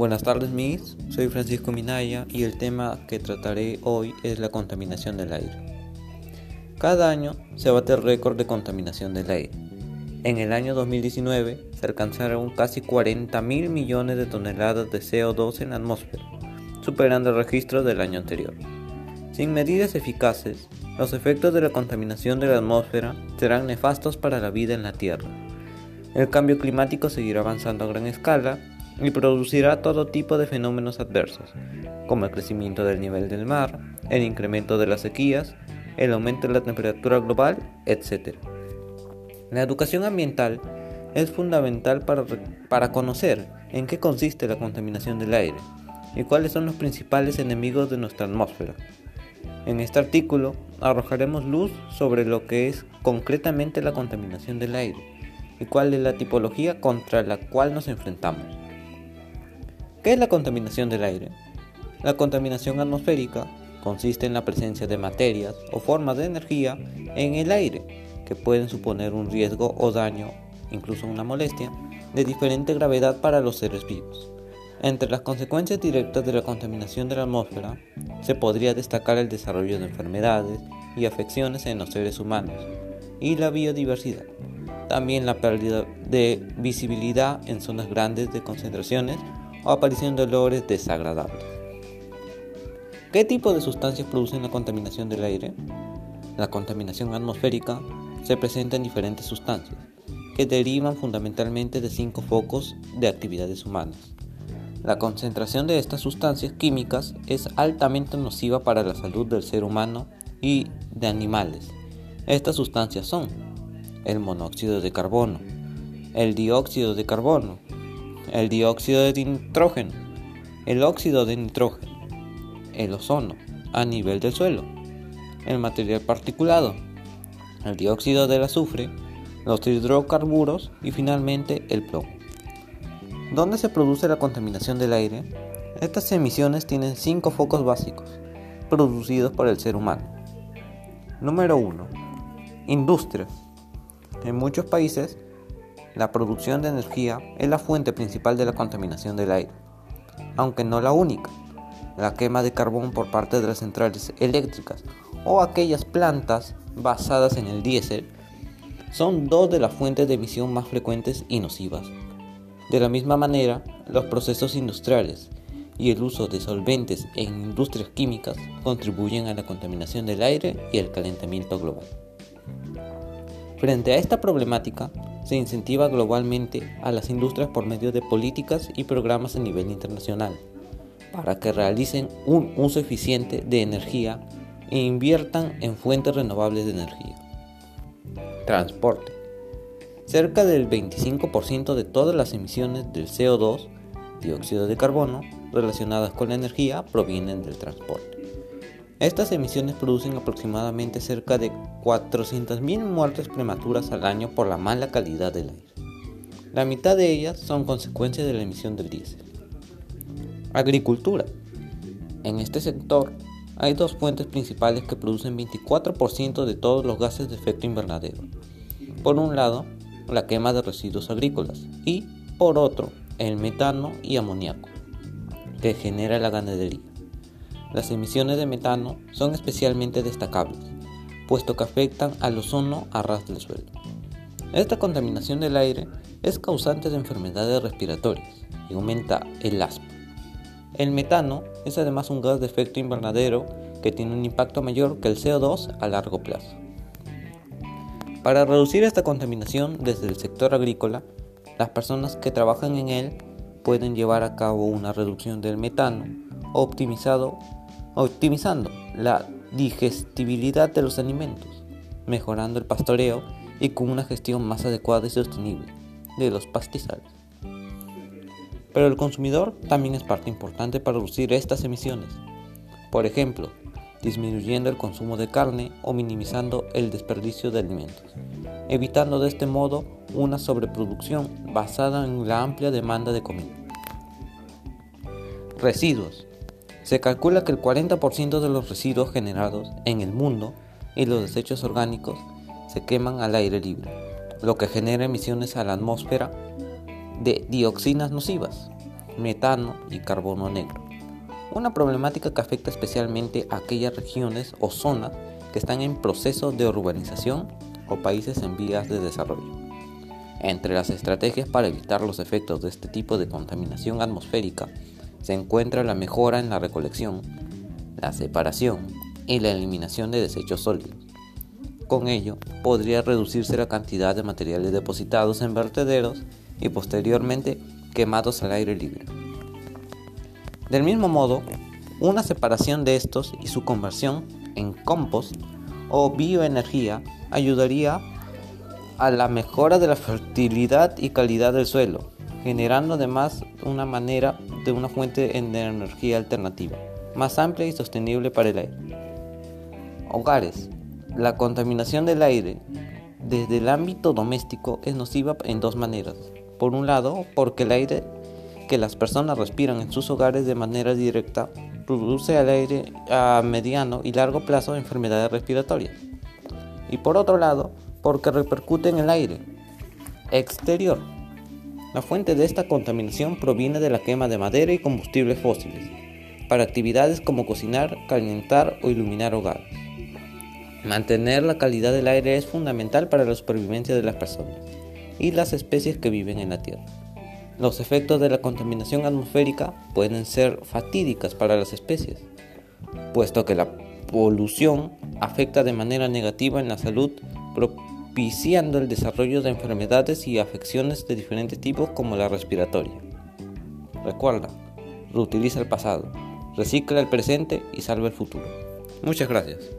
Buenas tardes, mis. Soy Francisco Minaya y el tema que trataré hoy es la contaminación del aire. Cada año se bate el récord de contaminación del aire. En el año 2019 se alcanzaron casi 40 mil millones de toneladas de CO2 en la atmósfera, superando el registro del año anterior. Sin medidas eficaces, los efectos de la contaminación de la atmósfera serán nefastos para la vida en la Tierra. El cambio climático seguirá avanzando a gran escala y producirá todo tipo de fenómenos adversos, como el crecimiento del nivel del mar, el incremento de las sequías, el aumento de la temperatura global, etc. La educación ambiental es fundamental para, para conocer en qué consiste la contaminación del aire y cuáles son los principales enemigos de nuestra atmósfera. En este artículo arrojaremos luz sobre lo que es concretamente la contaminación del aire y cuál es la tipología contra la cual nos enfrentamos. ¿Qué es la contaminación del aire? La contaminación atmosférica consiste en la presencia de materias o formas de energía en el aire que pueden suponer un riesgo o daño, incluso una molestia, de diferente gravedad para los seres vivos. Entre las consecuencias directas de la contaminación de la atmósfera se podría destacar el desarrollo de enfermedades y afecciones en los seres humanos y la biodiversidad. También la pérdida de visibilidad en zonas grandes de concentraciones o aparición de olores desagradables. ¿Qué tipo de sustancias producen la contaminación del aire? La contaminación atmosférica se presenta en diferentes sustancias, que derivan fundamentalmente de cinco focos de actividades humanas. La concentración de estas sustancias químicas es altamente nociva para la salud del ser humano y de animales. Estas sustancias son el monóxido de carbono, el dióxido de carbono, el dióxido de nitrógeno, el óxido de nitrógeno, el ozono a nivel del suelo, el material particulado, el dióxido del azufre, los hidrocarburos y finalmente el plomo. ¿Dónde se produce la contaminación del aire? Estas emisiones tienen cinco focos básicos, producidos por el ser humano. Número 1. Industria. En muchos países, la producción de energía es la fuente principal de la contaminación del aire, aunque no la única. La quema de carbón por parte de las centrales eléctricas o aquellas plantas basadas en el diésel son dos de las fuentes de emisión más frecuentes y nocivas. De la misma manera, los procesos industriales y el uso de solventes en industrias químicas contribuyen a la contaminación del aire y el calentamiento global. Frente a esta problemática, se incentiva globalmente a las industrias por medio de políticas y programas a nivel internacional para que realicen un uso eficiente de energía e inviertan en fuentes renovables de energía. Transporte. Cerca del 25% de todas las emisiones del CO2, dióxido de carbono, relacionadas con la energía provienen del transporte. Estas emisiones producen aproximadamente cerca de 400.000 muertes prematuras al año por la mala calidad del aire. La mitad de ellas son consecuencia de la emisión del diésel. Agricultura. En este sector hay dos fuentes principales que producen 24% de todos los gases de efecto invernadero. Por un lado, la quema de residuos agrícolas y, por otro, el metano y amoníaco, que genera la ganadería. Las emisiones de metano son especialmente destacables, puesto que afectan al ozono a ras del suelo. Esta contaminación del aire es causante de enfermedades respiratorias y aumenta el asma. El metano es además un gas de efecto invernadero que tiene un impacto mayor que el CO2 a largo plazo. Para reducir esta contaminación desde el sector agrícola, las personas que trabajan en él pueden llevar a cabo una reducción del metano optimizado optimizando la digestibilidad de los alimentos, mejorando el pastoreo y con una gestión más adecuada y sostenible de los pastizales. Pero el consumidor también es parte importante para reducir estas emisiones. Por ejemplo, disminuyendo el consumo de carne o minimizando el desperdicio de alimentos, evitando de este modo una sobreproducción basada en la amplia demanda de comida. Residuos. Se calcula que el 40% de los residuos generados en el mundo y los desechos orgánicos se queman al aire libre, lo que genera emisiones a la atmósfera de dioxinas nocivas. metano y carbono negro. Una problemática que afecta especialmente a aquellas regiones o zonas que están en proceso de urbanización o países en vías de desarrollo. Entre las estrategias para evitar los efectos de este tipo de contaminación atmosférica se encuentra la mejora en la recolección, la separación y la eliminación de desechos sólidos. Con ello, podría reducirse la cantidad de materiales depositados en vertederos y posteriormente quemados al aire libre. Del mismo modo, una separación de estos y su conversión en compost o bioenergía ayudaría a la mejora de la fertilidad y calidad del suelo, generando además una manera de una fuente de energía alternativa, más amplia y sostenible para el aire. Hogares. La contaminación del aire desde el ámbito doméstico es nociva en dos maneras. Por un lado, porque el aire que las personas respiran en sus hogares de manera directa produce al aire a mediano y largo plazo enfermedades respiratorias. Y por otro lado, porque repercute en el aire exterior. La fuente de esta contaminación proviene de la quema de madera y combustibles fósiles, para actividades como cocinar, calentar o iluminar hogares. Mantener la calidad del aire es fundamental para la supervivencia de las personas y las especies que viven en la Tierra. Los efectos de la contaminación atmosférica pueden ser fatídicas para las especies, puesto que la polución afecta de manera negativa en la salud, propiciando el desarrollo de enfermedades y afecciones de diferentes tipos como la respiratoria. Recuerda, reutiliza el pasado, recicla el presente y salva el futuro. Muchas gracias.